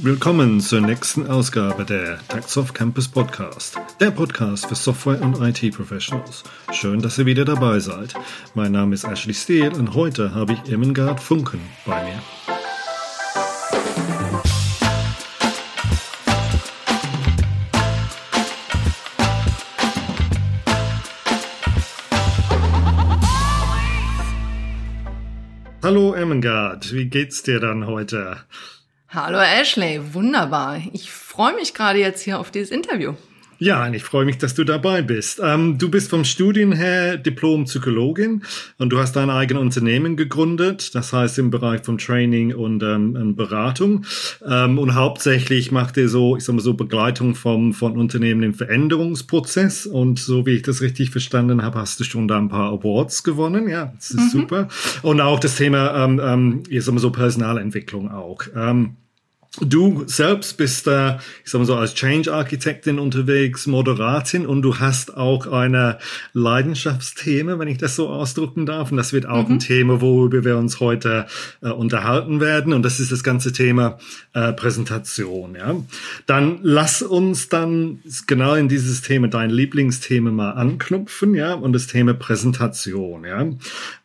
Willkommen zur nächsten Ausgabe der Taxoff Campus Podcast, der Podcast für Software- und IT-Professionals. Schön, dass ihr wieder dabei seid. Mein Name ist Ashley Steele und heute habe ich Irmengard Funken bei mir. Hallo Ermengard, wie geht's dir dann heute? Hallo Ashley, wunderbar. Ich freue mich gerade jetzt hier auf dieses Interview. Ja, und ich freue mich, dass du dabei bist. Ähm, du bist vom Studien her Diplom-Psychologin und du hast dein eigenes Unternehmen gegründet, das heißt im Bereich von Training und ähm, Beratung. Ähm, und hauptsächlich macht ihr so, ich sag mal so, Begleitung vom, von Unternehmen im Veränderungsprozess. Und so wie ich das richtig verstanden habe, hast du schon da ein paar Awards gewonnen. Ja, das ist mhm. super. Und auch das Thema, ähm, ähm, ich sag mal so, Personalentwicklung auch. Ähm, Du selbst bist da, äh, ich sag mal so, als Change-Architektin unterwegs, Moderatin und du hast auch eine Leidenschaftsthema, wenn ich das so ausdrücken darf. Und das wird auch mhm. ein Thema, worüber wir uns heute äh, unterhalten werden. Und das ist das ganze Thema äh, Präsentation. Ja, dann lass uns dann genau in dieses Thema, dein Lieblingsthema mal anknüpfen. Ja, und das Thema Präsentation. Ja,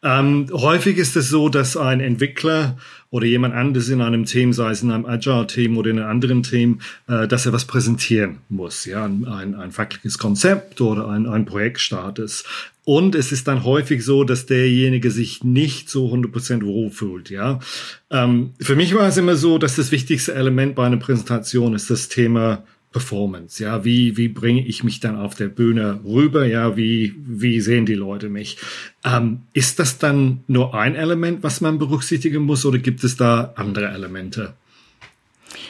ähm, häufig ist es so, dass ein Entwickler oder jemand anderes in einem Team, sei es in einem Agile-Team oder in einem anderen Team, äh, dass er was präsentieren muss. Ja, ein, ein fachliches Konzept oder ein, ein Projektstatus. Und es ist dann häufig so, dass derjenige sich nicht so 100% wohlfühlt, ja. Ähm, für mich war es immer so, dass das wichtigste Element bei einer Präsentation ist das Thema Performance. Ja, wie, wie bringe ich mich dann auf der Bühne rüber? Ja, wie, wie sehen die Leute mich? Ähm, ist das dann nur ein Element, was man berücksichtigen muss oder gibt es da andere Elemente?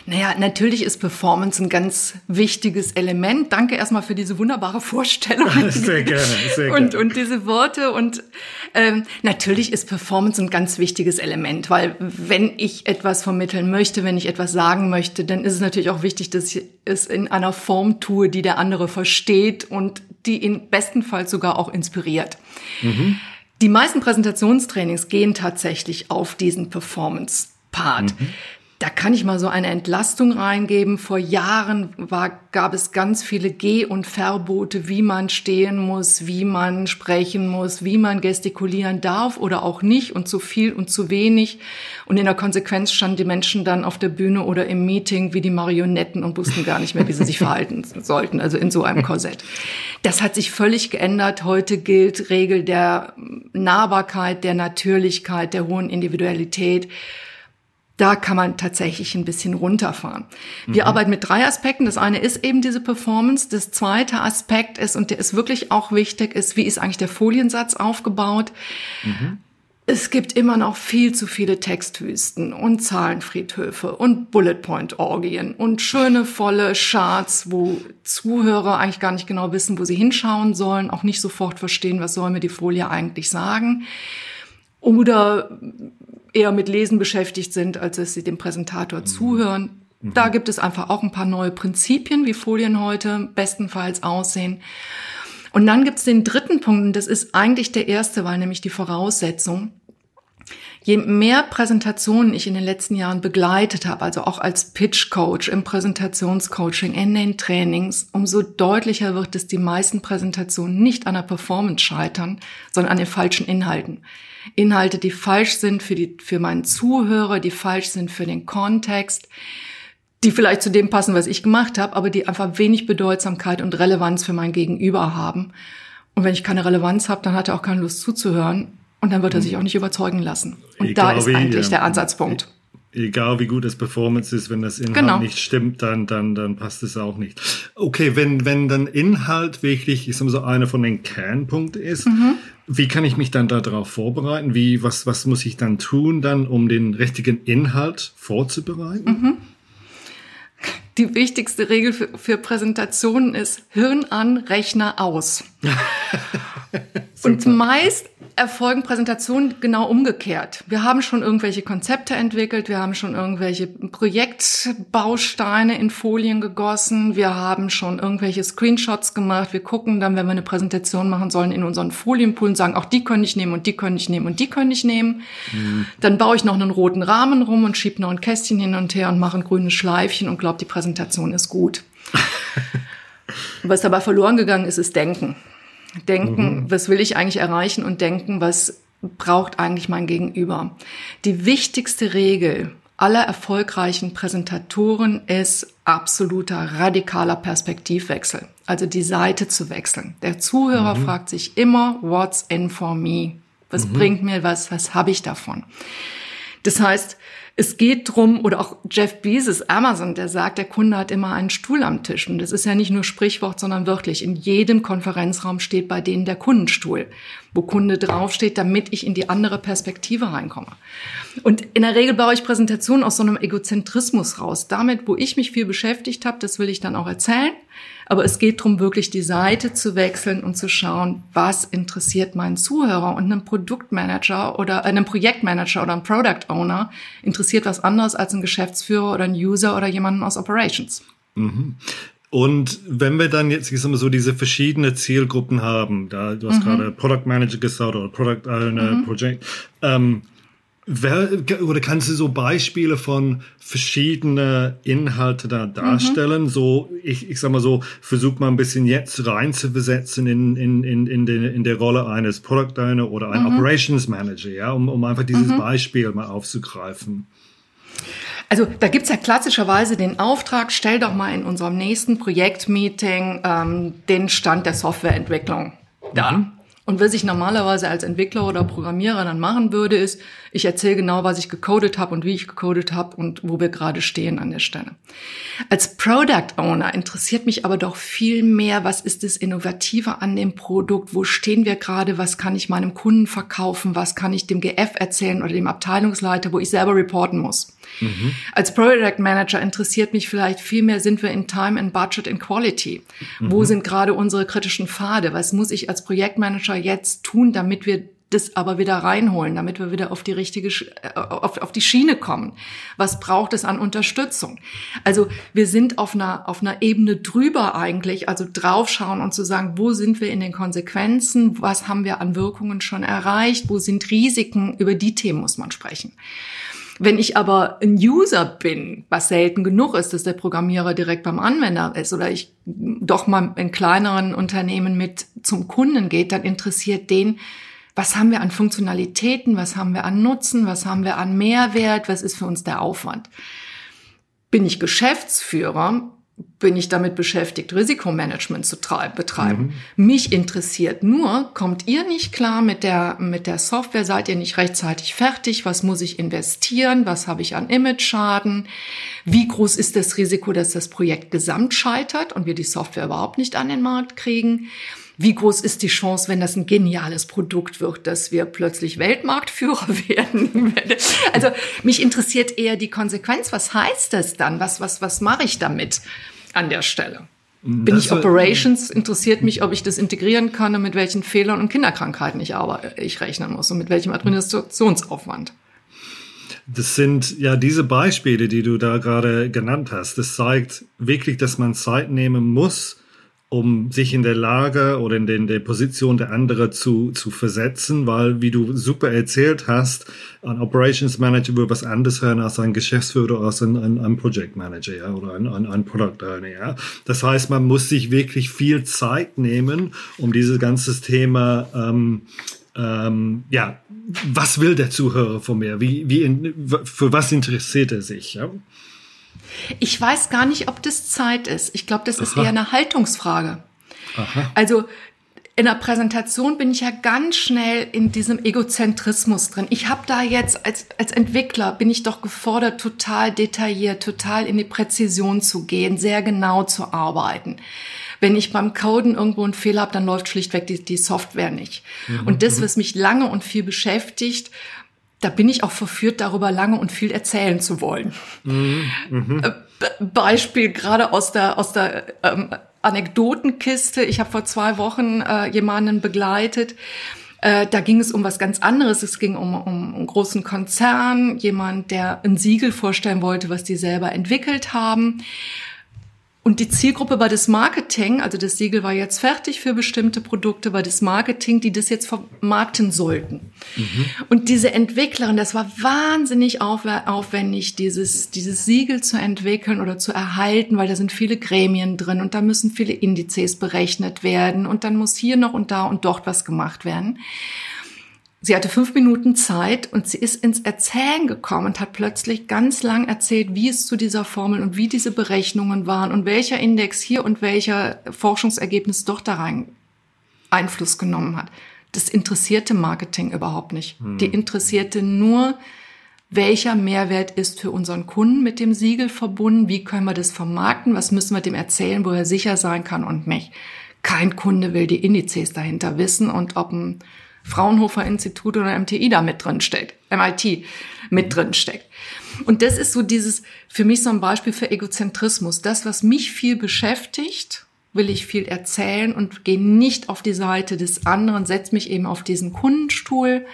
Naja, natürlich ist Performance ein ganz wichtiges Element. Danke erstmal für diese wunderbare Vorstellung. Sehr gerne, sehr gerne. Und, und diese Worte. Und ähm, natürlich ist Performance ein ganz wichtiges Element, weil wenn ich etwas vermitteln möchte, wenn ich etwas sagen möchte, dann ist es natürlich auch wichtig, dass ich es in einer Form tue, die der andere versteht und die ihn bestenfalls sogar auch inspiriert. Mhm. Die meisten Präsentationstrainings gehen tatsächlich auf diesen Performance-Part. Mhm. Da kann ich mal so eine Entlastung reingeben. Vor Jahren war, gab es ganz viele Geh- und Verbote, wie man stehen muss, wie man sprechen muss, wie man gestikulieren darf oder auch nicht und zu viel und zu wenig. Und in der Konsequenz standen die Menschen dann auf der Bühne oder im Meeting wie die Marionetten und wussten gar nicht mehr, wie sie sich verhalten sollten, also in so einem Korsett. Das hat sich völlig geändert. Heute gilt Regel der Nahbarkeit, der Natürlichkeit, der hohen Individualität da kann man tatsächlich ein bisschen runterfahren. Wir mhm. arbeiten mit drei Aspekten. Das eine ist eben diese Performance. Das zweite Aspekt ist, und der ist wirklich auch wichtig, ist, wie ist eigentlich der Foliensatz aufgebaut? Mhm. Es gibt immer noch viel zu viele Textwüsten und Zahlenfriedhöfe und Bullet-Point-Orgien und schöne, volle Charts, wo Zuhörer eigentlich gar nicht genau wissen, wo sie hinschauen sollen, auch nicht sofort verstehen, was soll mir die Folie eigentlich sagen. Oder eher mit Lesen beschäftigt sind, als dass sie dem Präsentator mhm. zuhören. Mhm. Da gibt es einfach auch ein paar neue Prinzipien, wie Folien heute bestenfalls aussehen. Und dann gibt es den dritten Punkt, und das ist eigentlich der erste, weil nämlich die Voraussetzung, je mehr Präsentationen ich in den letzten Jahren begleitet habe, also auch als Pitch Coach, im Präsentationscoaching, in den Trainings, umso deutlicher wird, dass die meisten Präsentationen nicht an der Performance scheitern, sondern an den falschen Inhalten. Inhalte, die falsch sind für, die, für meinen Zuhörer, die falsch sind für den Kontext, die vielleicht zu dem passen, was ich gemacht habe, aber die einfach wenig Bedeutsamkeit und Relevanz für mein Gegenüber haben. Und wenn ich keine Relevanz habe, dann hat er auch keine Lust zuzuhören und dann wird er sich auch nicht überzeugen lassen. Und ich da ist eigentlich der Ansatzpunkt. Egal wie gut das Performance ist, wenn das Inhalt genau. nicht stimmt, dann, dann, dann passt es auch nicht. Okay, wenn, wenn dann Inhalt wirklich, ich sag mal so, einer von den Kernpunkten ist, mhm. wie kann ich mich dann darauf vorbereiten? Wie, was, was muss ich dann tun, dann, um den richtigen Inhalt vorzubereiten? Mhm. Die wichtigste Regel für, für Präsentationen ist Hirn an, Rechner aus. Und meist erfolgen Präsentationen genau umgekehrt. Wir haben schon irgendwelche Konzepte entwickelt, wir haben schon irgendwelche Projektbausteine in Folien gegossen, wir haben schon irgendwelche Screenshots gemacht. Wir gucken dann, wenn wir eine Präsentation machen sollen, in unseren Folienpool und sagen, auch die können ich nehmen und die können ich nehmen und die können ich nehmen. Mhm. Dann baue ich noch einen roten Rahmen rum und schiebe noch ein Kästchen hin und her und mache ein grünes Schleifchen und glaube, die Präsentation ist gut. Was dabei verloren gegangen ist, ist Denken. Denken, mhm. was will ich eigentlich erreichen und denken, was braucht eigentlich mein Gegenüber. Die wichtigste Regel aller erfolgreichen Präsentatoren ist absoluter radikaler Perspektivwechsel. Also die Seite zu wechseln. Der Zuhörer mhm. fragt sich immer, what's in for me? Was mhm. bringt mir was? Was habe ich davon? Das heißt, es geht drum, oder auch Jeff Bezos, Amazon, der sagt, der Kunde hat immer einen Stuhl am Tisch. Und das ist ja nicht nur Sprichwort, sondern wirklich. In jedem Konferenzraum steht bei denen der Kundenstuhl, wo Kunde draufsteht, damit ich in die andere Perspektive reinkomme. Und in der Regel baue ich Präsentationen aus so einem Egozentrismus raus. Damit, wo ich mich viel beschäftigt habe, das will ich dann auch erzählen. Aber es geht darum, wirklich die Seite zu wechseln und zu schauen, was interessiert meinen Zuhörer. Und einem Produktmanager oder äh, einem Projektmanager oder einem Product Owner interessiert was anderes als ein Geschäftsführer oder ein User oder jemanden aus Operations. Mhm. Und wenn wir dann jetzt ich sag mal, so diese verschiedene Zielgruppen haben, da du hast mhm. gerade Product Manager gesagt oder Product Owner, mhm. Project, ähm, oder kannst du so Beispiele von verschiedene Inhalte da darstellen? Mhm. So, ich, ich sag mal so, versuch mal ein bisschen jetzt rein zu versetzen in, in, in, in, de, in der Rolle eines Product Owner oder ein mhm. Operations Manager, ja, um, um einfach dieses mhm. Beispiel mal aufzugreifen. Also da gibt's ja klassischerweise den Auftrag, stell doch mal in unserem nächsten Projektmeeting ähm, den Stand der Softwareentwicklung dar. Und was ich normalerweise als Entwickler oder Programmierer dann machen würde, ist, ich erzähle genau, was ich gecodet habe und wie ich gecodet habe und wo wir gerade stehen an der Stelle. Als Product Owner interessiert mich aber doch viel mehr, was ist das Innovative an dem Produkt, wo stehen wir gerade, was kann ich meinem Kunden verkaufen, was kann ich dem GF erzählen oder dem Abteilungsleiter, wo ich selber reporten muss. Mhm. Als Product Manager interessiert mich vielleicht viel mehr, sind wir in Time and Budget and Quality? Mhm. Wo sind gerade unsere kritischen Pfade? Was muss ich als Projektmanager jetzt tun, damit wir das aber wieder reinholen, damit wir wieder auf die richtige, äh, auf, auf die Schiene kommen. Was braucht es an Unterstützung? Also wir sind auf einer, auf einer Ebene drüber eigentlich, also draufschauen und zu sagen, wo sind wir in den Konsequenzen? Was haben wir an Wirkungen schon erreicht? Wo sind Risiken? Über die Themen muss man sprechen. Wenn ich aber ein User bin, was selten genug ist, dass der Programmierer direkt beim Anwender ist oder ich doch mal in kleineren Unternehmen mit zum Kunden geht, dann interessiert den, was haben wir an Funktionalitäten, was haben wir an Nutzen, was haben wir an Mehrwert, was ist für uns der Aufwand. Bin ich Geschäftsführer, bin ich damit beschäftigt, Risikomanagement zu betreiben. Mhm. Mich interessiert nur, kommt ihr nicht klar mit der, mit der Software? Seid ihr nicht rechtzeitig fertig? Was muss ich investieren? Was habe ich an Image-Schaden? Wie groß ist das Risiko, dass das Projekt gesamt scheitert und wir die Software überhaupt nicht an den Markt kriegen? Wie groß ist die Chance, wenn das ein geniales Produkt wird, dass wir plötzlich Weltmarktführer werden? Also mich interessiert eher die Konsequenz. Was heißt das dann? Was, was, was mache ich damit an der Stelle? Bin das ich Operations? Interessiert mich, ob ich das integrieren kann und mit welchen Fehlern und Kinderkrankheiten ich, aber, ich rechnen muss und mit welchem Administrationsaufwand. Das sind ja diese Beispiele, die du da gerade genannt hast. Das zeigt wirklich, dass man Zeit nehmen muss, um sich in der Lage oder in, den, der Position der anderen zu, zu versetzen, weil, wie du super erzählt hast, ein Operations Manager würde was anderes hören als ein Geschäftsführer, als ein, ein, ein Project Manager ja, oder ein, ein, ein Product Owner. Ja. Das heißt, man muss sich wirklich viel Zeit nehmen, um dieses ganze Thema ähm, ähm, ja, was will der Zuhörer von mir? Wie, wie für was interessiert er sich? Ja? Ich weiß gar nicht, ob das Zeit ist. Ich glaube, das Aha. ist eher eine Haltungsfrage. Aha. Also in der Präsentation bin ich ja ganz schnell in diesem Egozentrismus drin. Ich habe da jetzt als, als Entwickler bin ich doch gefordert, total detailliert, total in die Präzision zu gehen, sehr genau zu arbeiten. Wenn ich beim Coden irgendwo einen Fehler habe, dann läuft schlichtweg die, die Software nicht. Mhm. Und das, mhm. was mich lange und viel beschäftigt, da bin ich auch verführt, darüber lange und viel erzählen zu wollen. Mhm. Mhm. Beispiel gerade aus der, aus der ähm, Anekdotenkiste. Ich habe vor zwei Wochen äh, jemanden begleitet. Äh, da ging es um was ganz anderes. Es ging um, um einen großen Konzern, jemand, der ein Siegel vorstellen wollte, was die selber entwickelt haben. Und die Zielgruppe war das Marketing, also das Siegel war jetzt fertig für bestimmte Produkte, war das Marketing, die das jetzt vermarkten sollten. Mhm. Und diese Entwicklerin, das war wahnsinnig aufwendig, dieses, dieses Siegel zu entwickeln oder zu erhalten, weil da sind viele Gremien drin und da müssen viele Indizes berechnet werden und dann muss hier noch und da und dort was gemacht werden. Sie hatte fünf Minuten Zeit und sie ist ins Erzählen gekommen und hat plötzlich ganz lang erzählt, wie es zu dieser Formel und wie diese Berechnungen waren und welcher Index hier und welcher Forschungsergebnis doch da rein Einfluss genommen hat. Das interessierte Marketing überhaupt nicht. Hm. Die interessierte nur, welcher Mehrwert ist für unseren Kunden mit dem Siegel verbunden, wie können wir das vermarkten, was müssen wir dem erzählen, wo er sicher sein kann und nicht. Kein Kunde will die Indizes dahinter wissen und ob ein Fraunhofer Institut oder MTI da mit drin steckt, MIT mit drin steckt. Und das ist so dieses, für mich so ein Beispiel für Egozentrismus. Das, was mich viel beschäftigt, will ich viel erzählen und gehe nicht auf die Seite des anderen, setze mich eben auf diesen Kundenstuhl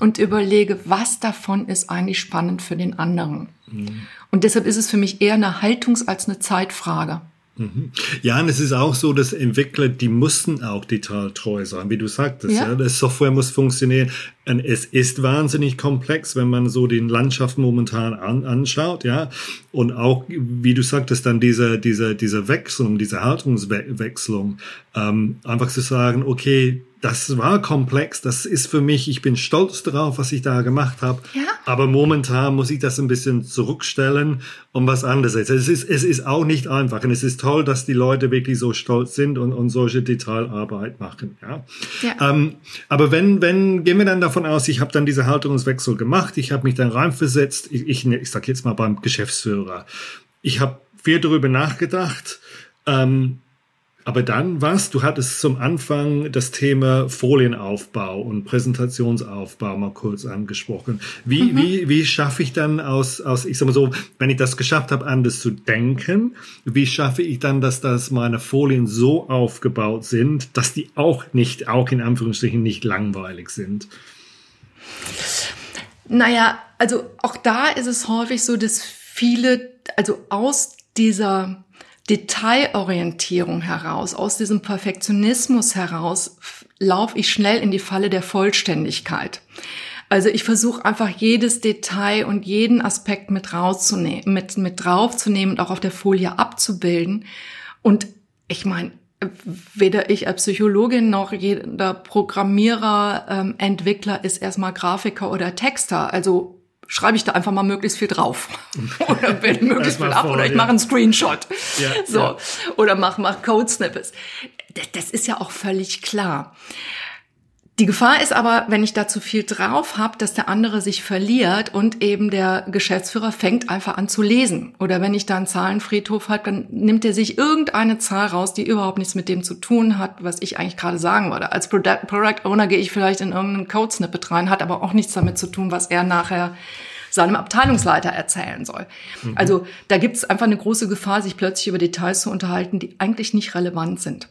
und überlege, was davon ist eigentlich spannend für den anderen. Mhm. Und deshalb ist es für mich eher eine Haltungs- als eine Zeitfrage. Mhm. Ja, und es ist auch so, dass Entwickler, die mussten auch detailtreu sein, wie du sagtest. Ja. ja. Das Software muss funktionieren. Und es ist wahnsinnig komplex, wenn man so den Landschaft momentan an, anschaut, ja. Und auch, wie du sagtest, dann diese, diese, diese Wechselung, diese Haltungswechselung, ähm, einfach zu sagen, okay, das war komplex, das ist für mich, ich bin stolz darauf, was ich da gemacht habe. Ja. Aber momentan muss ich das ein bisschen zurückstellen und was anderes. Es ist, es ist auch nicht einfach und es ist toll, dass die Leute wirklich so stolz sind und, und solche Detailarbeit machen. Ja. ja. Ähm, aber wenn, wenn, gehen wir dann davon aus, ich habe dann diese Haltungswechsel gemacht, ich habe mich dann reinversetzt, ich, ich, ich sag jetzt mal beim Geschäftsführer. Ich habe viel darüber nachgedacht. Ähm, aber dann was? Du hattest zum Anfang das Thema Folienaufbau und Präsentationsaufbau mal kurz angesprochen. Wie, mhm. wie, wie schaffe ich dann aus, aus, ich sag mal so, wenn ich das geschafft habe, anders zu denken, wie schaffe ich dann, dass das meine Folien so aufgebaut sind, dass die auch nicht, auch in Anführungsstrichen nicht langweilig sind? Naja, also auch da ist es häufig so, dass viele, also aus dieser Detailorientierung heraus, aus diesem Perfektionismus heraus, laufe ich schnell in die Falle der Vollständigkeit. Also ich versuche einfach jedes Detail und jeden Aspekt mit rauszunehmen, mit, mit draufzunehmen und auch auf der Folie abzubilden. Und ich meine, weder ich als Psychologin noch jeder Programmierer, ähm, Entwickler ist erstmal Grafiker oder Texter. Also schreibe ich da einfach mal möglichst viel drauf oder bilde möglichst viel ab vor, oder ich ja. mache einen Screenshot. Ja, so ja. oder mach mach Code Snippets. Das, das ist ja auch völlig klar. Die Gefahr ist aber, wenn ich da zu viel drauf habe, dass der andere sich verliert und eben der Geschäftsführer fängt einfach an zu lesen. Oder wenn ich da einen Zahlenfriedhof habe, dann nimmt er sich irgendeine Zahl raus, die überhaupt nichts mit dem zu tun hat, was ich eigentlich gerade sagen würde. Als Product, Product Owner gehe ich vielleicht in irgendeinen Code-Snippet rein, hat aber auch nichts damit zu tun, was er nachher seinem Abteilungsleiter erzählen soll. Mhm. Also da gibt es einfach eine große Gefahr, sich plötzlich über Details zu unterhalten, die eigentlich nicht relevant sind.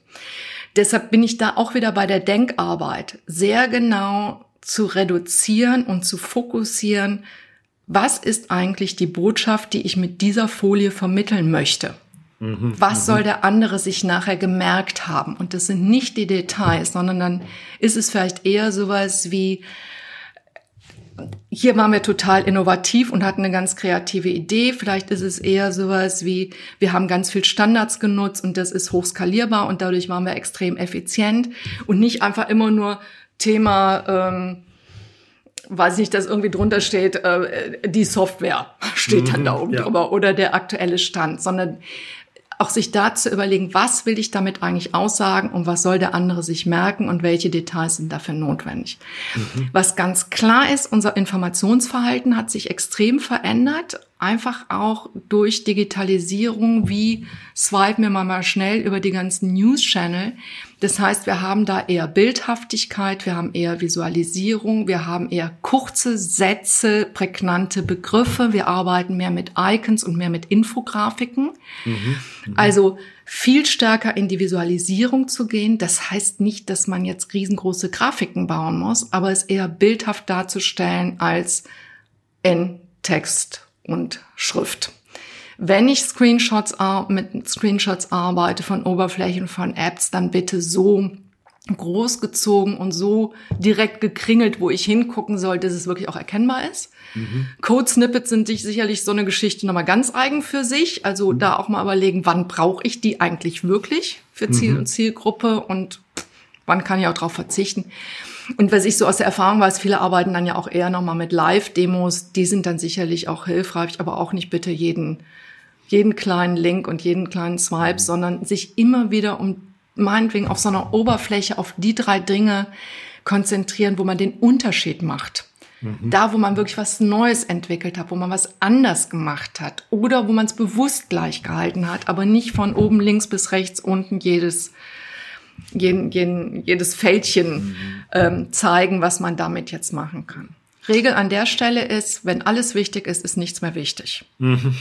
Deshalb bin ich da auch wieder bei der Denkarbeit, sehr genau zu reduzieren und zu fokussieren, was ist eigentlich die Botschaft, die ich mit dieser Folie vermitteln möchte. Mhm, was mhm. soll der andere sich nachher gemerkt haben? Und das sind nicht die Details, sondern dann ist es vielleicht eher sowas wie, hier waren wir total innovativ und hatten eine ganz kreative Idee. Vielleicht ist es eher sowas wie, wir haben ganz viel Standards genutzt und das ist hochskalierbar und dadurch waren wir extrem effizient und nicht einfach immer nur Thema, ähm, weiß nicht, dass irgendwie drunter steht, äh, die Software steht dann da mhm, oben ja. drüber oder der aktuelle Stand, sondern auch sich da zu überlegen, was will ich damit eigentlich aussagen und was soll der andere sich merken und welche Details sind dafür notwendig. Mhm. Was ganz klar ist, unser Informationsverhalten hat sich extrem verändert einfach auch durch Digitalisierung, wie swipen wir mal schnell über die ganzen News-Channel. Das heißt, wir haben da eher Bildhaftigkeit, wir haben eher Visualisierung, wir haben eher kurze Sätze, prägnante Begriffe, wir arbeiten mehr mit Icons und mehr mit Infografiken. Mhm, mh. Also viel stärker in die Visualisierung zu gehen. Das heißt nicht, dass man jetzt riesengroße Grafiken bauen muss, aber es eher bildhaft darzustellen als in Text und Schrift. Wenn ich Screenshots mit Screenshots arbeite von Oberflächen von Apps, dann bitte so großgezogen und so direkt gekringelt, wo ich hingucken soll, dass es wirklich auch erkennbar ist. Mhm. Code-Snippets sind sicherlich so eine Geschichte nochmal ganz eigen für sich. Also mhm. da auch mal überlegen, wann brauche ich die eigentlich wirklich für Ziel mhm. und Zielgruppe und wann kann ich auch darauf verzichten. Und was ich so aus der Erfahrung weiß, viele arbeiten dann ja auch eher nochmal mit Live-Demos. Die sind dann sicherlich auch hilfreich, aber auch nicht bitte jeden, jeden kleinen Link und jeden kleinen Swipe, mhm. sondern sich immer wieder um meinetwegen auf so einer Oberfläche auf die drei Dinge konzentrieren, wo man den Unterschied macht. Mhm. Da, wo man wirklich was Neues entwickelt hat, wo man was anders gemacht hat oder wo man es bewusst gleich gehalten hat, aber nicht von oben links bis rechts unten jedes, jeden, jeden, jedes Fältchen mhm. ähm, zeigen, was man damit jetzt machen kann. Regel an der Stelle ist, wenn alles wichtig ist, ist nichts mehr wichtig. Mhm.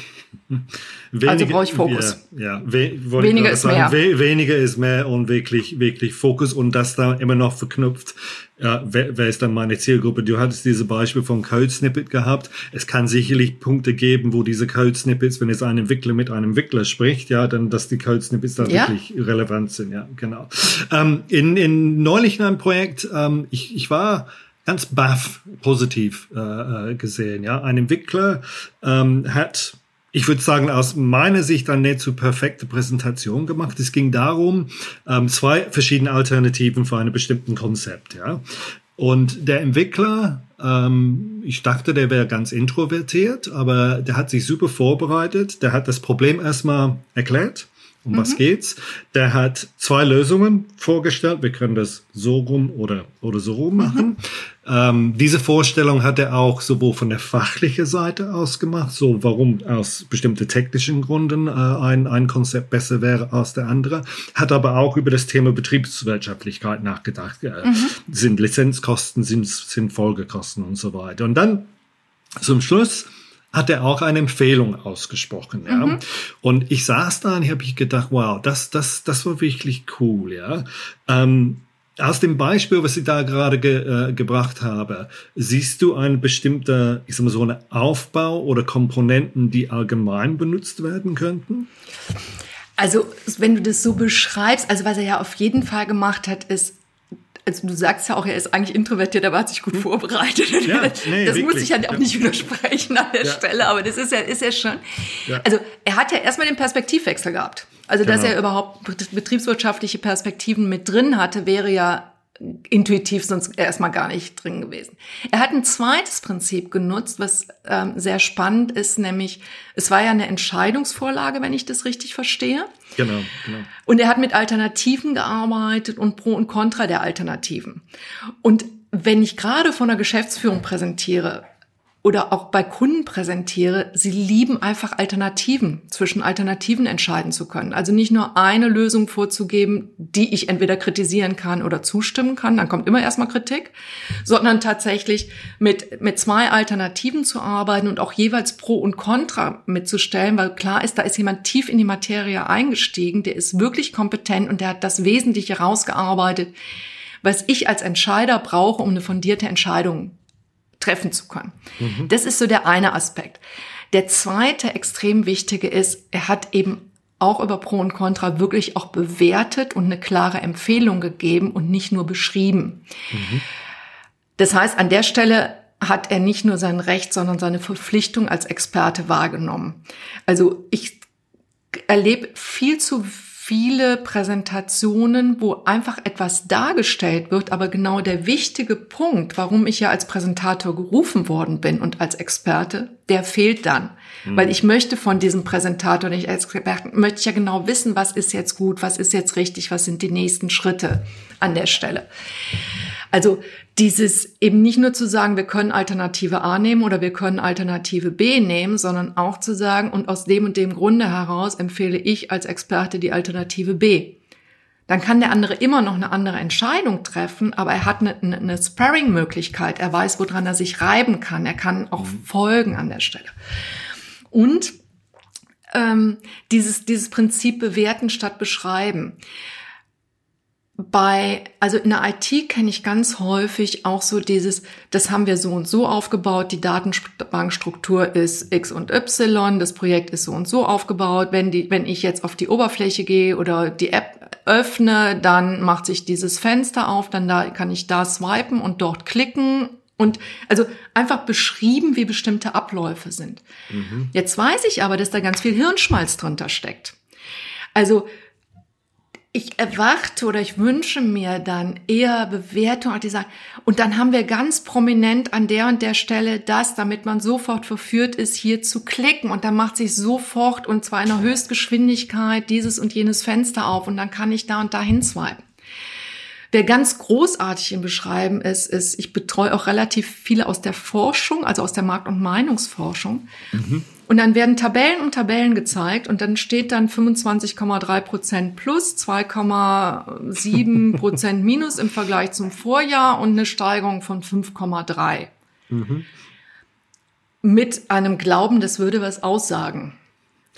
Wenige, also brauche ich Fokus. Ja, ja we weniger ist sagen, mehr. We weniger ist mehr und wirklich, wirklich Fokus und das da immer noch verknüpft. Ja, wer, wer ist dann meine Zielgruppe? Du hattest diese Beispiel von Code Snippet gehabt. Es kann sicherlich Punkte geben, wo diese Code Snippets, wenn jetzt ein Entwickler mit einem Entwickler spricht, ja, dann, dass die Code Snippets dann ja. wirklich relevant sind. Ja, genau. Ähm, in, in neulich in einem Projekt, ähm, ich, ich war ganz baff positiv äh, äh, gesehen. Ja, ein Entwickler ähm, hat ich würde sagen, aus meiner Sicht eine so perfekte Präsentation gemacht. Es ging darum, ähm, zwei verschiedene Alternativen für einen bestimmten Konzept. Ja. Und der Entwickler, ähm, ich dachte, der wäre ganz introvertiert, aber der hat sich super vorbereitet. Der hat das Problem erstmal erklärt um mhm. was geht's? Der hat zwei Lösungen vorgestellt. Wir können das so rum oder, oder so rum machen. Mhm. Ähm, diese Vorstellung hat er auch sowohl von der fachlichen Seite aus gemacht, so warum aus bestimmten technischen Gründen äh, ein, ein Konzept besser wäre als der andere, hat aber auch über das Thema Betriebswirtschaftlichkeit nachgedacht. Äh, mhm. Sind Lizenzkosten, sind, sind Folgekosten und so weiter. Und dann zum Schluss hat er auch eine Empfehlung ausgesprochen. Ja? Mhm. Und ich saß da und habe ich gedacht, wow, das, das, das war wirklich cool. Ja. Ähm, aus dem Beispiel, was ich da gerade ge, äh, gebracht habe, siehst du einen bestimmten, ich sag mal so, einen Aufbau oder Komponenten, die allgemein benutzt werden könnten? Also, wenn du das so beschreibst, also was er ja auf jeden Fall gemacht hat, ist also du sagst ja auch, er ist eigentlich introvertiert, aber hat sich gut hm. vorbereitet. Ja, nee, das wirklich. muss ich ja auch nicht widersprechen an der ja. Stelle, aber das ist ja, ist ja schon. Also er hat ja erstmal den Perspektivwechsel gehabt. Also dass genau. er überhaupt betriebswirtschaftliche Perspektiven mit drin hatte, wäre ja intuitiv sonst erstmal gar nicht drin gewesen. Er hat ein zweites Prinzip genutzt, was ähm, sehr spannend ist, nämlich es war ja eine Entscheidungsvorlage, wenn ich das richtig verstehe. Genau, genau. Und er hat mit Alternativen gearbeitet und Pro und Contra der Alternativen. Und wenn ich gerade von der Geschäftsführung präsentiere, oder auch bei Kunden präsentiere, sie lieben einfach Alternativen, zwischen Alternativen entscheiden zu können. Also nicht nur eine Lösung vorzugeben, die ich entweder kritisieren kann oder zustimmen kann, dann kommt immer erstmal Kritik, sondern tatsächlich mit, mit zwei Alternativen zu arbeiten und auch jeweils Pro und Contra mitzustellen, weil klar ist, da ist jemand tief in die Materie eingestiegen, der ist wirklich kompetent und der hat das Wesentliche rausgearbeitet, was ich als Entscheider brauche, um eine fundierte Entscheidung treffen zu können. Mhm. Das ist so der eine Aspekt. Der zweite extrem wichtige ist, er hat eben auch über Pro und Contra wirklich auch bewertet und eine klare Empfehlung gegeben und nicht nur beschrieben. Mhm. Das heißt, an der Stelle hat er nicht nur sein Recht, sondern seine Verpflichtung als Experte wahrgenommen. Also ich erlebe viel zu viele Präsentationen, wo einfach etwas dargestellt wird, aber genau der wichtige Punkt, warum ich ja als Präsentator gerufen worden bin und als Experte, der fehlt dann. Mhm. Weil ich möchte von diesem Präsentator nicht als Experte, möchte ich ja genau wissen, was ist jetzt gut, was ist jetzt richtig, was sind die nächsten Schritte an der Stelle. Also dieses eben nicht nur zu sagen, wir können Alternative A nehmen oder wir können Alternative B nehmen, sondern auch zu sagen, und aus dem und dem Grunde heraus empfehle ich als Experte die Alternative B. Dann kann der andere immer noch eine andere Entscheidung treffen, aber er hat eine, eine Sparring-Möglichkeit. Er weiß, woran er sich reiben kann. Er kann auch mhm. folgen an der Stelle. Und ähm, dieses, dieses Prinzip bewerten statt beschreiben bei, also in der IT kenne ich ganz häufig auch so dieses, das haben wir so und so aufgebaut, die Datenbankstruktur ist X und Y, das Projekt ist so und so aufgebaut. Wenn die, wenn ich jetzt auf die Oberfläche gehe oder die App öffne, dann macht sich dieses Fenster auf, dann da kann ich da swipen und dort klicken und also einfach beschrieben, wie bestimmte Abläufe sind. Mhm. Jetzt weiß ich aber, dass da ganz viel Hirnschmalz drunter steckt. Also ich erwarte oder ich wünsche mir dann eher Bewertung, die sagen, und dann haben wir ganz prominent an der und der Stelle das, damit man sofort verführt ist, hier zu klicken. Und dann macht sich sofort und zwar in einer Höchstgeschwindigkeit dieses und jenes Fenster auf und dann kann ich da und da hinswipen. Wer ganz großartig im Beschreiben ist, ist, ich betreue auch relativ viele aus der Forschung, also aus der Markt- und Meinungsforschung. Mhm. Und dann werden Tabellen um Tabellen gezeigt und dann steht dann 25,3 Prozent plus, 2,7 Prozent minus im Vergleich zum Vorjahr und eine Steigerung von 5,3. Mhm. Mit einem Glauben, das würde was aussagen.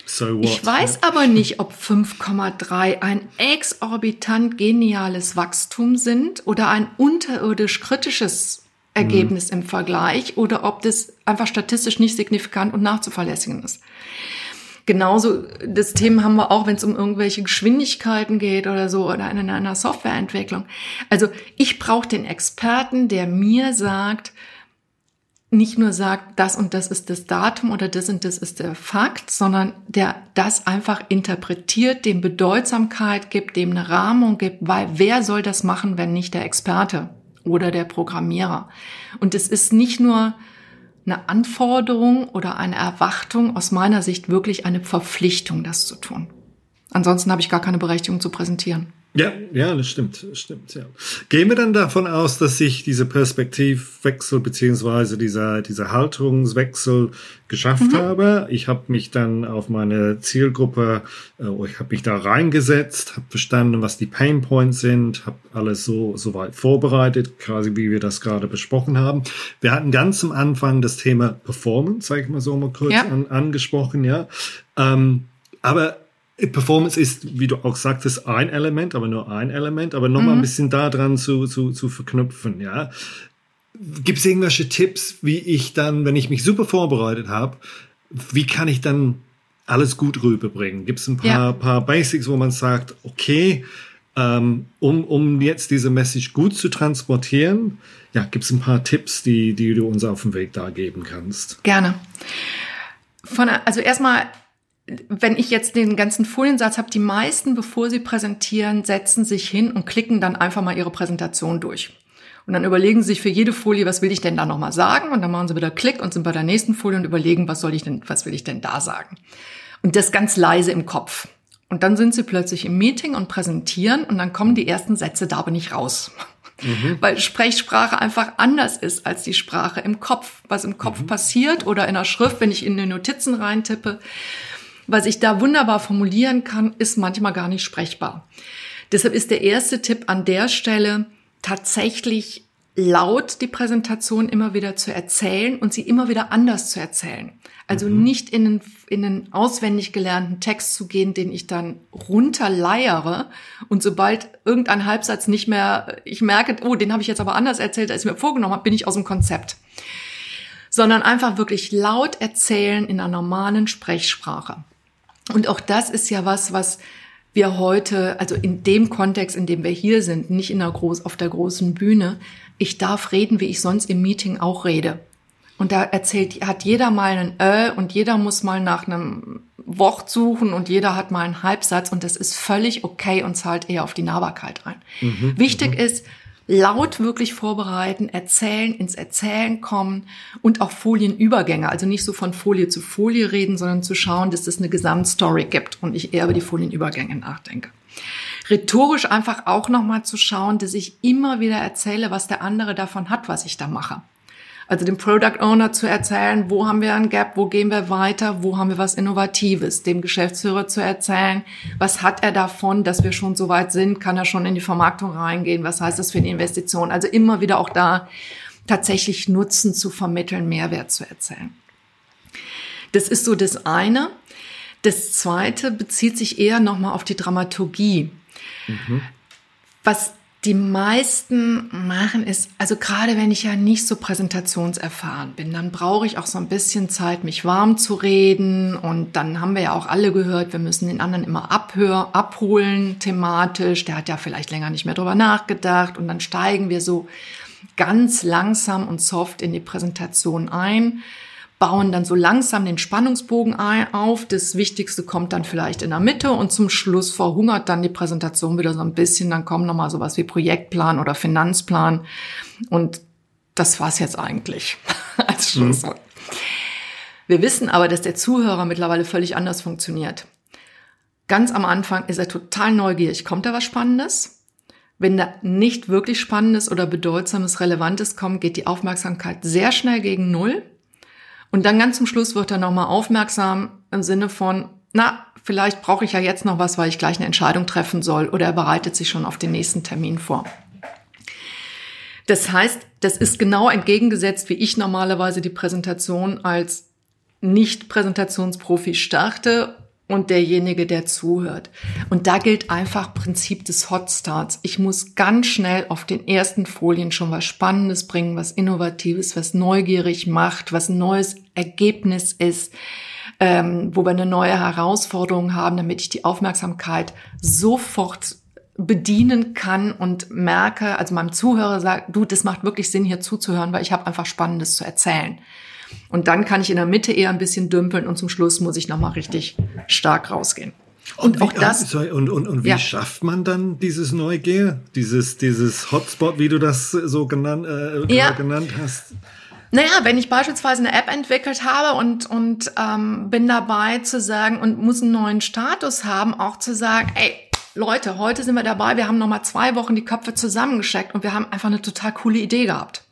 So ich weiß aber nicht, ob 5,3 ein exorbitant geniales Wachstum sind oder ein unterirdisch kritisches Ergebnis mhm. im Vergleich oder ob das einfach statistisch nicht signifikant und nachzuverlässigen ist. Genauso das Thema haben wir auch, wenn es um irgendwelche Geschwindigkeiten geht oder so oder in einer Softwareentwicklung. Also ich brauche den Experten, der mir sagt, nicht nur sagt, das und das ist das Datum oder das und das ist der Fakt, sondern der das einfach interpretiert, dem Bedeutsamkeit gibt, dem eine Rahmung gibt, weil wer soll das machen, wenn nicht der Experte oder der Programmierer? Und es ist nicht nur eine Anforderung oder eine Erwartung, aus meiner Sicht wirklich eine Verpflichtung, das zu tun. Ansonsten habe ich gar keine Berechtigung zu präsentieren. Ja, ja, das stimmt, das stimmt, ja. Gehen wir dann davon aus, dass sich dieser Perspektivwechsel beziehungsweise dieser, dieser Haltungswechsel geschafft mhm. habe. Ich habe mich dann auf meine Zielgruppe, äh, ich habe mich da reingesetzt, habe verstanden, was die Pain Points sind, habe alles so soweit vorbereitet, quasi wie wir das gerade besprochen haben. Wir hatten ganz am Anfang das Thema Performance, sage ich mal so mal kurz ja. an, angesprochen, ja. Ähm, aber Performance ist, wie du auch sagtest, ein Element, aber nur ein Element, aber nochmal mhm. ein bisschen da dran zu, zu, zu verknüpfen, ja. Gibt es irgendwelche Tipps, wie ich dann, wenn ich mich super vorbereitet habe, wie kann ich dann alles gut rüberbringen? Gibt es ein paar, ja. paar Basics, wo man sagt, okay, ähm, um, um jetzt diese Message gut zu transportieren, ja, gibt es ein paar Tipps, die, die du uns auf dem Weg da geben kannst? Gerne. Von, also erstmal wenn ich jetzt den ganzen Foliensatz habe, die meisten, bevor sie präsentieren, setzen sich hin und klicken dann einfach mal ihre Präsentation durch. Und dann überlegen sie sich für jede Folie, was will ich denn da nochmal sagen? Und dann machen sie wieder Klick und sind bei der nächsten Folie und überlegen, was soll ich denn, was will ich denn da sagen? Und das ganz leise im Kopf. Und dann sind sie plötzlich im Meeting und präsentieren und dann kommen die ersten Sätze da aber nicht raus. Mhm. Weil Sprechsprache einfach anders ist als die Sprache im Kopf. Was im Kopf mhm. passiert oder in der Schrift, wenn ich in die Notizen reintippe, was ich da wunderbar formulieren kann, ist manchmal gar nicht sprechbar. Deshalb ist der erste Tipp an der Stelle tatsächlich laut die Präsentation immer wieder zu erzählen und sie immer wieder anders zu erzählen. Also mhm. nicht in einen, in einen auswendig gelernten Text zu gehen, den ich dann runterleiere und sobald irgendein Halbsatz nicht mehr, ich merke, oh, den habe ich jetzt aber anders erzählt, als ich mir vorgenommen habe, bin ich aus dem Konzept. Sondern einfach wirklich laut erzählen in einer normalen Sprechsprache. Und auch das ist ja was, was wir heute, also in dem Kontext, in dem wir hier sind, nicht in der groß, auf der großen Bühne, ich darf reden, wie ich sonst im Meeting auch rede. Und da erzählt, hat jeder mal einen Ö und jeder muss mal nach einem Wort suchen und jeder hat mal einen Halbsatz und das ist völlig okay und zahlt eher auf die Nahbarkeit ein. Mhm, Wichtig mhm. ist, laut wirklich vorbereiten, erzählen, ins Erzählen kommen und auch Folienübergänge, also nicht so von Folie zu Folie reden, sondern zu schauen, dass es eine Gesamtstory gibt und ich eher über die Folienübergänge nachdenke. Rhetorisch einfach auch nochmal zu schauen, dass ich immer wieder erzähle, was der andere davon hat, was ich da mache. Also dem Product Owner zu erzählen, wo haben wir ein Gap, wo gehen wir weiter, wo haben wir was Innovatives. Dem Geschäftsführer zu erzählen, was hat er davon, dass wir schon so weit sind, kann er schon in die Vermarktung reingehen, was heißt das für eine Investition. Also immer wieder auch da tatsächlich Nutzen zu vermitteln, Mehrwert zu erzählen. Das ist so das eine. Das zweite bezieht sich eher nochmal auf die Dramaturgie. Mhm. Was die meisten machen ist, also gerade wenn ich ja nicht so präsentationserfahren bin, dann brauche ich auch so ein bisschen Zeit, mich warm zu reden. Und dann haben wir ja auch alle gehört, wir müssen den anderen immer abhör, abholen thematisch. Der hat ja vielleicht länger nicht mehr drüber nachgedacht. Und dann steigen wir so ganz langsam und soft in die Präsentation ein bauen dann so langsam den Spannungsbogen auf. Das Wichtigste kommt dann vielleicht in der Mitte und zum Schluss verhungert dann die Präsentation wieder so ein bisschen. Dann kommen nochmal sowas wie Projektplan oder Finanzplan. Und das war's jetzt eigentlich als mhm. Schlusswort. Mhm. Wir wissen aber, dass der Zuhörer mittlerweile völlig anders funktioniert. Ganz am Anfang ist er total neugierig. Kommt da was Spannendes? Wenn da nicht wirklich Spannendes oder Bedeutsames, Relevantes kommt, geht die Aufmerksamkeit sehr schnell gegen Null. Und dann ganz zum Schluss wird er nochmal aufmerksam im Sinne von, na, vielleicht brauche ich ja jetzt noch was, weil ich gleich eine Entscheidung treffen soll oder er bereitet sich schon auf den nächsten Termin vor. Das heißt, das ist genau entgegengesetzt, wie ich normalerweise die Präsentation als Nicht-Präsentationsprofi starte und derjenige, der zuhört. Und da gilt einfach Prinzip des Hotstarts. Ich muss ganz schnell auf den ersten Folien schon was Spannendes bringen, was Innovatives, was neugierig macht, was ein neues Ergebnis ist, ähm, wo wir eine neue Herausforderung haben, damit ich die Aufmerksamkeit sofort bedienen kann und merke, also meinem Zuhörer sagt, du, das macht wirklich Sinn, hier zuzuhören, weil ich habe einfach Spannendes zu erzählen. Und dann kann ich in der Mitte eher ein bisschen dümpeln und zum Schluss muss ich nochmal richtig stark rausgehen. Und, und auch wie, das. Sorry, und, und, und wie ja. schafft man dann dieses Neugier, dieses, dieses Hotspot, wie du das so genannt, äh, ja. genannt hast? Naja, wenn ich beispielsweise eine App entwickelt habe und, und ähm, bin dabei zu sagen und muss einen neuen Status haben, auch zu sagen, ey, Leute, heute sind wir dabei, wir haben nochmal zwei Wochen die Köpfe zusammengesteckt und wir haben einfach eine total coole Idee gehabt.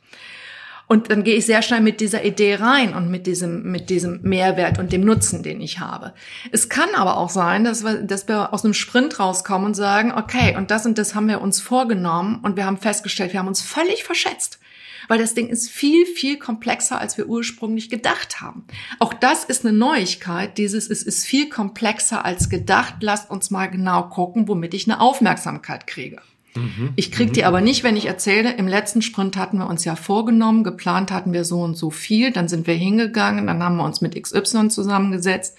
Und dann gehe ich sehr schnell mit dieser Idee rein und mit diesem, mit diesem Mehrwert und dem Nutzen, den ich habe. Es kann aber auch sein, dass wir, dass wir aus einem Sprint rauskommen und sagen, okay, und das und das haben wir uns vorgenommen und wir haben festgestellt, wir haben uns völlig verschätzt. Weil das Ding ist viel, viel komplexer, als wir ursprünglich gedacht haben. Auch das ist eine Neuigkeit. Dieses, es ist viel komplexer als gedacht. Lasst uns mal genau gucken, womit ich eine Aufmerksamkeit kriege. Mhm. Ich krieg die aber nicht, wenn ich erzähle, im letzten Sprint hatten wir uns ja vorgenommen, geplant hatten wir so und so viel, dann sind wir hingegangen, dann haben wir uns mit XY zusammengesetzt,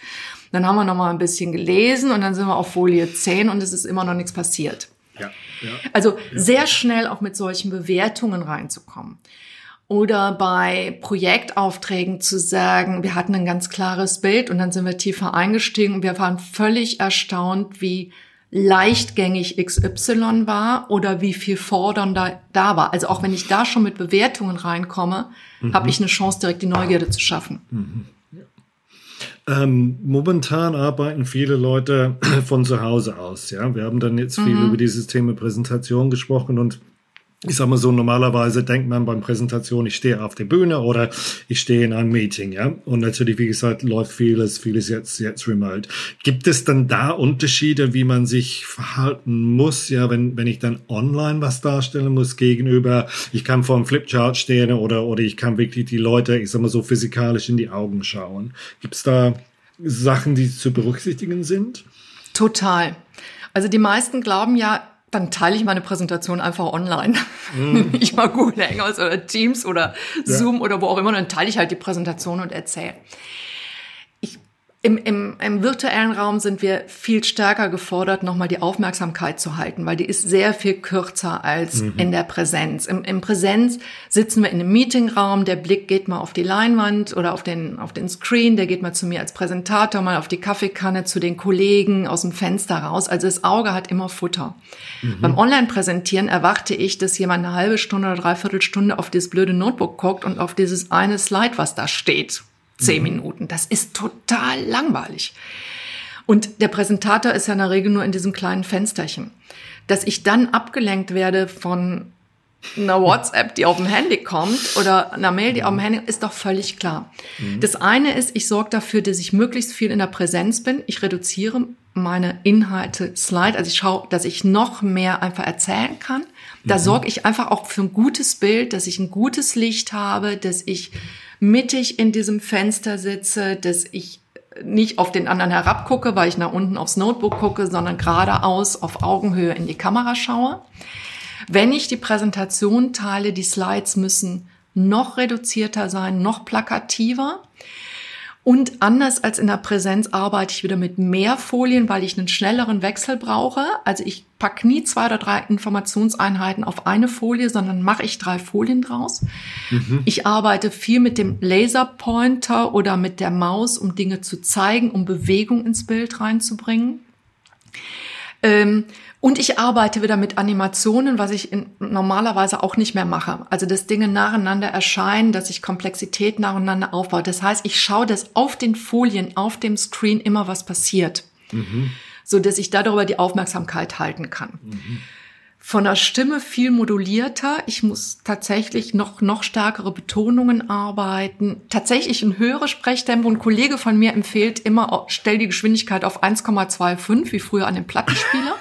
dann haben wir noch mal ein bisschen gelesen und dann sind wir auf Folie 10 und es ist immer noch nichts passiert. Ja, ja, also ja. sehr schnell auch mit solchen Bewertungen reinzukommen. Oder bei Projektaufträgen zu sagen, wir hatten ein ganz klares Bild und dann sind wir tiefer eingestiegen und wir waren völlig erstaunt, wie leichtgängig XY war oder wie viel Fordern da, da war. Also auch wenn ich da schon mit Bewertungen reinkomme, mhm. habe ich eine Chance, direkt die Neugierde zu schaffen. Mhm. Ähm, momentan arbeiten viele Leute von zu Hause aus. Ja, wir haben dann jetzt viel mhm. über dieses Thema Präsentation gesprochen und ich sag mal so, normalerweise denkt man beim Präsentation, ich stehe auf der Bühne oder ich stehe in einem Meeting, ja. Und natürlich, wie gesagt, läuft vieles, vieles jetzt, jetzt remote. Gibt es dann da Unterschiede, wie man sich verhalten muss, ja, wenn, wenn ich dann online was darstellen muss gegenüber, ich kann vor einem Flipchart stehen oder, oder ich kann wirklich die Leute, ich sag mal so, physikalisch in die Augen schauen. Gibt es da Sachen, die zu berücksichtigen sind? Total. Also die meisten glauben ja, dann teile ich meine Präsentation einfach online. Mm. ich mal Google Hangouts oder Teams oder Zoom ja. oder wo auch immer, dann teile ich halt die Präsentation und erzähle. Im, im, Im virtuellen Raum sind wir viel stärker gefordert, nochmal die Aufmerksamkeit zu halten, weil die ist sehr viel kürzer als mhm. in der Präsenz. Im, Im Präsenz sitzen wir in einem Meetingraum, der Blick geht mal auf die Leinwand oder auf den, auf den Screen, der geht mal zu mir als Präsentator, mal auf die Kaffeekanne, zu den Kollegen aus dem Fenster raus. Also das Auge hat immer Futter. Mhm. Beim Online-Präsentieren erwarte ich, dass jemand eine halbe Stunde oder dreiviertel Stunde auf dieses blöde Notebook guckt und auf dieses eine Slide, was da steht zehn mhm. Minuten. Das ist total langweilig. Und der Präsentator ist ja in der Regel nur in diesem kleinen Fensterchen. Dass ich dann abgelenkt werde von einer WhatsApp, die auf dem Handy kommt oder einer Mail, die auf dem Handy ist doch völlig klar. Mhm. Das eine ist, ich sorge dafür, dass ich möglichst viel in der Präsenz bin. Ich reduziere meine Inhalte Slide, also ich schaue, dass ich noch mehr einfach erzählen kann. Da mhm. sorge ich einfach auch für ein gutes Bild, dass ich ein gutes Licht habe, dass ich mittig in diesem Fenster sitze, dass ich nicht auf den anderen herabgucke, weil ich nach unten aufs Notebook gucke, sondern geradeaus auf Augenhöhe in die Kamera schaue. Wenn ich die Präsentation teile, die Slides müssen noch reduzierter sein, noch plakativer. Und anders als in der Präsenz arbeite ich wieder mit mehr Folien, weil ich einen schnelleren Wechsel brauche. Also ich pack nie zwei oder drei Informationseinheiten auf eine Folie, sondern mache ich drei Folien draus. Mhm. Ich arbeite viel mit dem Laserpointer oder mit der Maus, um Dinge zu zeigen, um Bewegung ins Bild reinzubringen. Ähm, und ich arbeite wieder mit Animationen, was ich in, normalerweise auch nicht mehr mache. Also, dass Dinge nacheinander erscheinen, dass ich Komplexität nacheinander aufbaue. Das heißt, ich schaue, dass auf den Folien, auf dem Screen immer was passiert. Mhm. So dass ich darüber die Aufmerksamkeit halten kann. Mhm von der Stimme viel modulierter. Ich muss tatsächlich noch, noch stärkere Betonungen arbeiten. Tatsächlich ein höheres Sprechtempo. Ein Kollege von mir empfiehlt immer, stell die Geschwindigkeit auf 1,25, wie früher an dem Plattenspieler.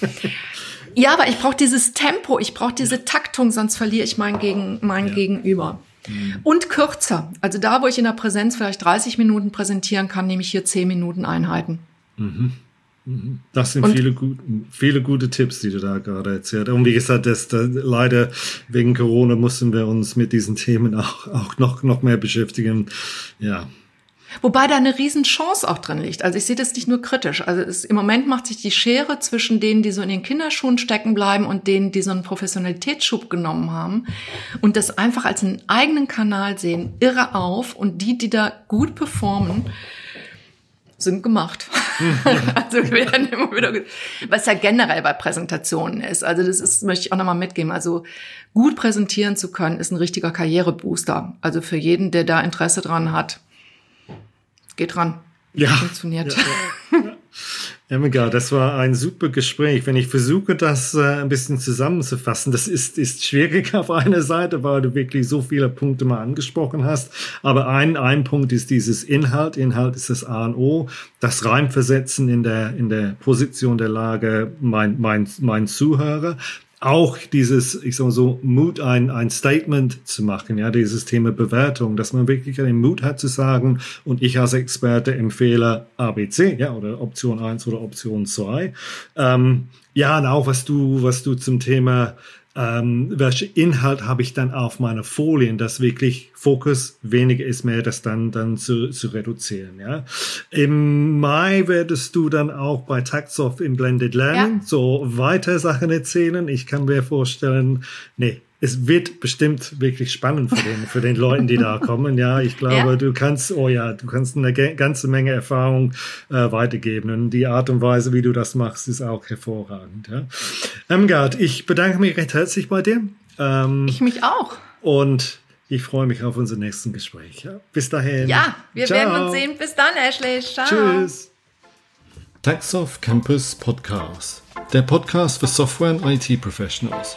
ja, aber ich brauche dieses Tempo, ich brauche diese Taktung, sonst verliere ich mein, Gegen, mein ja. Gegenüber. Mhm. Und kürzer. Also da, wo ich in der Präsenz vielleicht 30 Minuten präsentieren kann, nehme ich hier 10 Minuten Einheiten. Mhm. Das sind viele, viele gute Tipps, die du da gerade erzählt hast. Und wie gesagt, das, das, leider wegen Corona mussten wir uns mit diesen Themen auch, auch noch, noch mehr beschäftigen. Ja. Wobei da eine Riesenchance auch drin liegt. Also ich sehe das nicht nur kritisch. Also es, im Moment macht sich die Schere zwischen denen, die so in den Kinderschuhen stecken bleiben und denen, die so einen Professionalitätsschub genommen haben und das einfach als einen eigenen Kanal sehen, irre auf. Und die, die da gut performen, sind gemacht. also wir werden immer wieder, was ja generell bei Präsentationen ist. Also das ist, möchte ich auch nochmal mitgeben. Also gut präsentieren zu können, ist ein richtiger Karrierebooster. Also für jeden, der da Interesse dran hat, geht dran. Ja. Funktioniert. Ja, ja. Emega, das war ein super Gespräch. Wenn ich versuche, das äh, ein bisschen zusammenzufassen, das ist, ist schwierig auf einer Seite, weil du wirklich so viele Punkte mal angesprochen hast. Aber ein, ein Punkt ist dieses Inhalt. Inhalt ist das A und O. Das Reinversetzen in der, in der Position der Lage, mein, mein, mein Zuhörer auch dieses, ich sag mal so, Mut, ein, ein Statement zu machen, ja, dieses Thema Bewertung, dass man wirklich den Mut hat zu sagen, und ich als Experte empfehle ABC, ja, oder Option 1 oder Option 2. Ähm, ja, und auch was du, was du zum Thema ähm, welche Inhalt habe ich dann auf meine Folien, dass wirklich Fokus weniger ist mehr, das dann, dann zu, zu reduzieren. Ja? Im Mai werdest du dann auch bei Taxoff im Blended Learning ja. so weiter Sachen erzählen. Ich kann mir vorstellen, nee, es wird bestimmt wirklich spannend für den, für den Leuten, die da kommen. Ja, ich glaube, ja. du kannst, oh ja, du kannst eine ganze Menge Erfahrung äh, weitergeben. Und die Art und Weise, wie du das machst, ist auch hervorragend. Ja. Emgard, ich bedanke mich recht herzlich bei dir. Ähm, ich mich auch. Und ich freue mich auf unser nächsten Gespräch. Ja. Bis dahin. Ja, wir Ciao. werden uns sehen. Bis dann, Ashley. Ciao. Tschüss. Taxoff Campus Podcast. Der Podcast für Software und IT-Professionals.